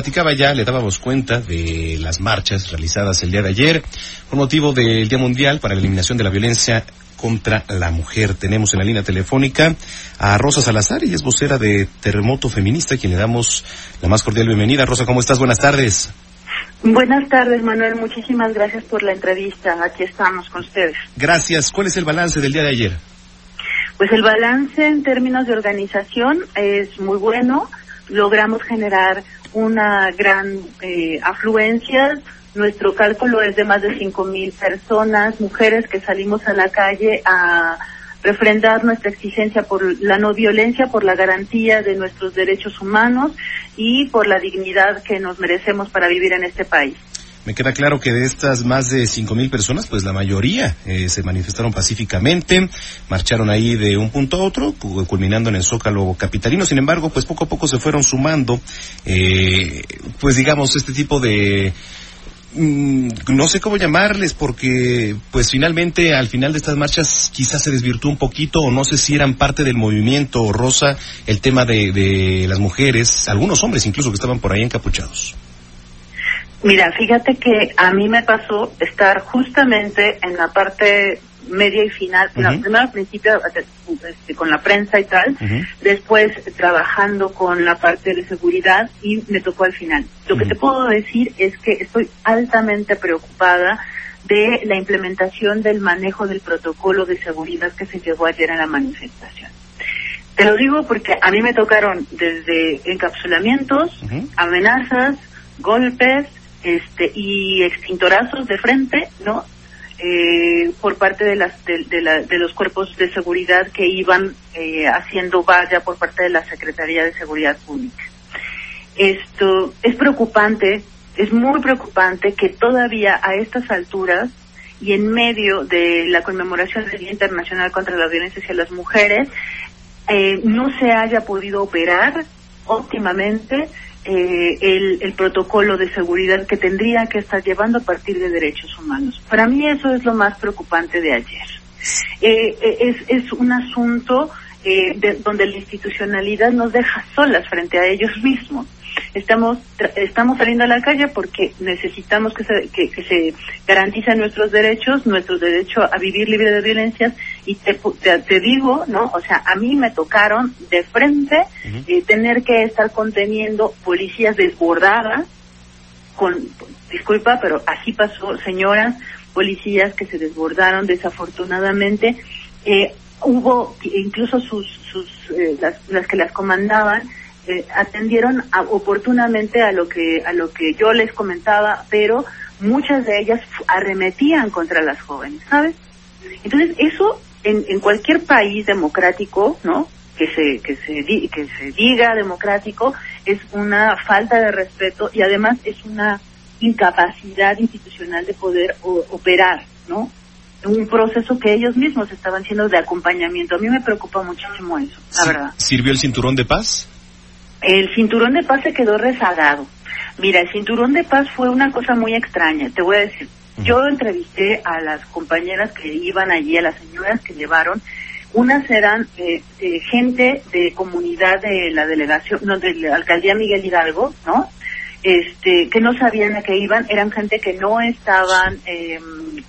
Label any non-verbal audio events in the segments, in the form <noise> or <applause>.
Platicaba ya, le dábamos cuenta de las marchas realizadas el día de ayer con motivo del Día Mundial para la Eliminación de la Violencia contra la Mujer. Tenemos en la línea telefónica a Rosa Salazar, y es vocera de Terremoto Feminista, a quien le damos la más cordial bienvenida. Rosa, ¿cómo estás? Buenas tardes. Buenas tardes, Manuel. Muchísimas gracias por la entrevista. Aquí estamos con ustedes. Gracias. ¿Cuál es el balance del día de ayer? Pues el balance en términos de organización es muy bueno. Logramos generar una gran eh, afluencia. Nuestro cálculo es de más de cinco mil personas, mujeres que salimos a la calle a refrendar nuestra exigencia por la no violencia, por la garantía de nuestros derechos humanos y por la dignidad que nos merecemos para vivir en este país. Me queda claro que de estas más de cinco mil personas, pues la mayoría eh, se manifestaron pacíficamente, marcharon ahí de un punto a otro, culminando en el Zócalo capitalino. Sin embargo, pues poco a poco se fueron sumando, eh, pues digamos, este tipo de mm, no sé cómo llamarles porque pues finalmente al final de estas marchas quizás se desvirtuó un poquito o no sé si eran parte del movimiento rosa el tema de, de las mujeres, algunos hombres incluso que estaban por ahí encapuchados. Mira, fíjate que a mí me pasó estar justamente en la parte media y final, primero al principio este, con la prensa y tal, después trabajando con la parte de seguridad y me tocó al final. Lo que te puedo decir es que estoy altamente preocupada de la implementación del manejo del protocolo de seguridad que se llevó ayer en la manifestación. Te lo digo porque a mí me tocaron desde encapsulamientos, amenazas, golpes, este y extintorazos de frente, ¿no? Eh, por parte de las de, la, de, los cuerpos de seguridad que iban eh, haciendo valla por parte de la Secretaría de Seguridad Pública. Esto es preocupante, es muy preocupante que todavía a estas alturas y en medio de la conmemoración del Día Internacional contra la Violencia hacia las Mujeres eh, no se haya podido operar óptimamente eh, el, protocolo de seguridad que tendría que estar llevando a partir de derechos humanos. Para mí eso es lo más preocupante de ayer. Eh, eh, es, es un asunto donde la institucionalidad nos deja solas frente a ellos mismos estamos estamos saliendo a la calle porque necesitamos que se, que, se garanticen nuestros derechos, nuestro derecho a vivir libre de violencias y te, te, digo, ¿no? O sea, a mí me tocaron de frente eh, tener que estar conteniendo policías desbordadas con, disculpa, pero así pasó, señoras, policías que se desbordaron desafortunadamente. Eh, hubo incluso sus, sus eh, las, que las comandaban eh, atendieron oportunamente a lo que a lo que yo les comentaba, pero muchas de ellas arremetían contra las jóvenes, ¿sabes? Entonces eso en, en cualquier país democrático, ¿no? Que se que se que se diga democrático es una falta de respeto y además es una incapacidad institucional de poder operar, ¿no? Un proceso que ellos mismos estaban haciendo de acompañamiento. A mí me preocupa muchísimo eso, la verdad. ¿Sirvió el cinturón de paz? El cinturón de paz se quedó rezagado. Mira, el cinturón de paz fue una cosa muy extraña, te voy a decir. Yo entrevisté a las compañeras que iban allí, a las señoras que llevaron. Unas eran eh, gente de comunidad de la delegación, no, de la alcaldía Miguel Hidalgo, ¿no? Este, que no sabían a qué iban, eran gente que no estaban, eh,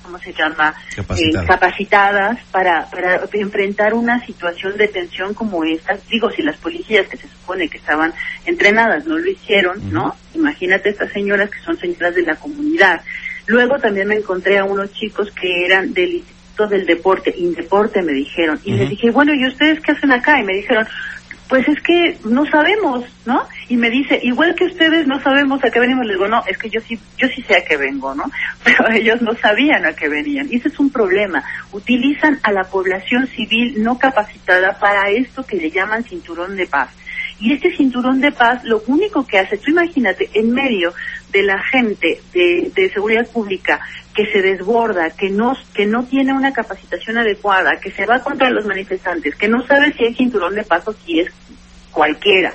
¿cómo se llama?, eh, capacitadas para, para enfrentar una situación de tensión como esta. Digo, si las policías que se supone que estaban entrenadas no lo hicieron, ¿no? Imagínate estas señoras que son señoras de la comunidad. Luego también me encontré a unos chicos que eran del Instituto del Deporte, Indeporte me dijeron, y les dije, bueno, ¿y ustedes qué hacen acá? Y me dijeron, pues es que no sabemos, ¿no? Y me dice, igual que ustedes no sabemos a qué venimos, les digo, no, es que yo sí, yo sí sé a qué vengo, ¿no? <laughs> Pero ellos no sabían a qué venían. Y ese es un problema. Utilizan a la población civil no capacitada para esto que le llaman cinturón de paz. Y este cinturón de paz lo único que hace, tú imagínate, en medio de la gente de, de seguridad pública que se desborda, que no, que no tiene una capacitación adecuada, que se va contra los manifestantes, que no sabe si hay cinturón de paz o si es cualquiera,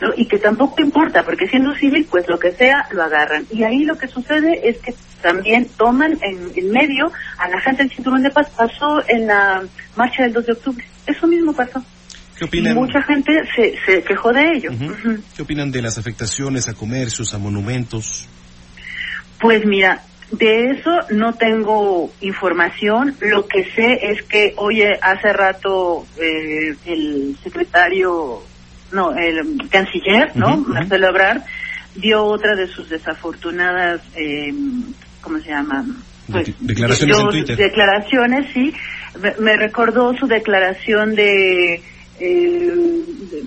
¿no? Y que tampoco importa, porque siendo civil, pues lo que sea, lo agarran. Y ahí lo que sucede es que también toman en, en medio a la gente del cinturón de paz. Pasó en la marcha del 2 de octubre. Eso mismo pasó. ¿Qué opinan? Mucha gente se, se quejó de ello. Ujú. Ujú. ¿Qué opinan de las afectaciones a comercios, a monumentos? Pues mira, de eso no tengo información. Lo que sé es que, oye, hace rato eh, el secretario, no, el canciller, ¿no? Ujú, ujú. Marcelo Ebrard, dio otra de sus desafortunadas, eh, ¿cómo se llama? De- declaraciones en Twitter. Declaraciones, sí. Me, me recordó su declaración de... eh,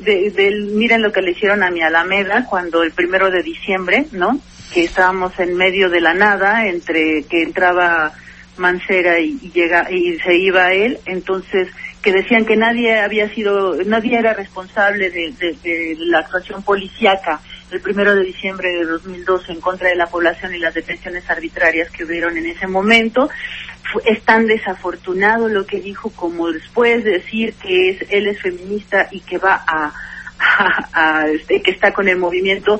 de, del, miren lo que le hicieron a mi Alameda cuando el primero de diciembre, ¿no? Que estábamos en medio de la nada entre que entraba Mancera y, llega y se iba él, entonces que decían que nadie había sido, nadie era responsable de, de- de la actuación policíaca el primero de diciembre de 2012 en contra de la población y las detenciones arbitrarias que hubieron en ese momento. Es tan desafortunado lo que dijo como después de decir que es, él es feminista y que va a, <laughs> a- a, este, que está con el movimiento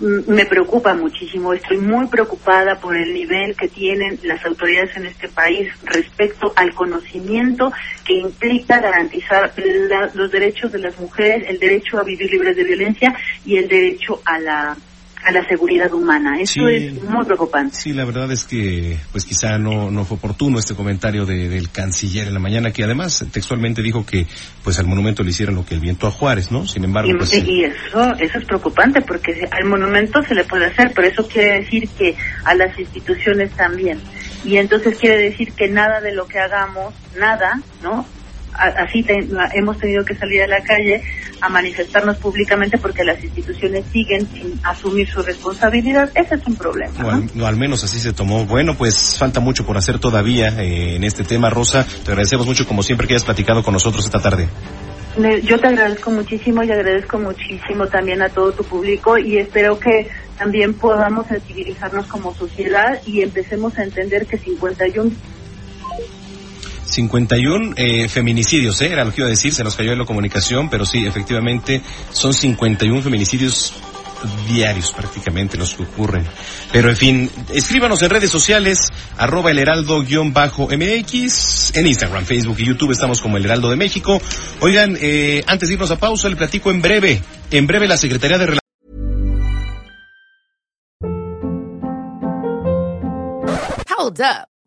me preocupa muchísimo. Estoy muy preocupada por el nivel que tienen las autoridades en este país respecto al conocimiento que implica garantizar la- los derechos de las mujeres, el derecho a vivir libres de violencia y el derecho a la a la seguridad humana. Esto Sí. es muy preocupante. Sí, la verdad es que pues quizá no, no fue oportuno este comentario de- del canciller en la mañana, que además textualmente dijo que pues al monumento le hicieron lo que el viento a Juárez, ¿no? Sin embargo, Y, pues... y eso, eso es preocupante porque al monumento se le puede hacer, pero eso quiere decir que a las instituciones también. Y entonces quiere decir que nada de lo que hagamos, nada, ¿no? Así te- hemos tenido que salir a la calle a manifestarnos públicamente porque las instituciones siguen sin asumir su responsabilidad. Ese es un problema. ¿no? al, o al menos así se tomó. Bueno, pues falta mucho por hacer todavía eh, en este tema, Rosa. Te agradecemos mucho, como siempre, que hayas platicado con nosotros esta tarde. Yo te agradezco muchísimo y agradezco muchísimo también a todo tu público y espero que también podamos sensibilizarnos como sociedad y empecemos a entender que 51 51 eh, feminicidios, ¿eh? era lo que iba a decir, se nos cayó en la comunicación, pero sí, efectivamente, son 51 feminicidios diarios prácticamente los que ocurren. Pero en fin, escríbanos en redes sociales, arroba el heraldo-mx, en Instagram, Facebook y YouTube estamos como el Heraldo de México. Oigan, eh, antes de irnos a pausa, le platico en breve, en breve la Secretaría de Relaciones.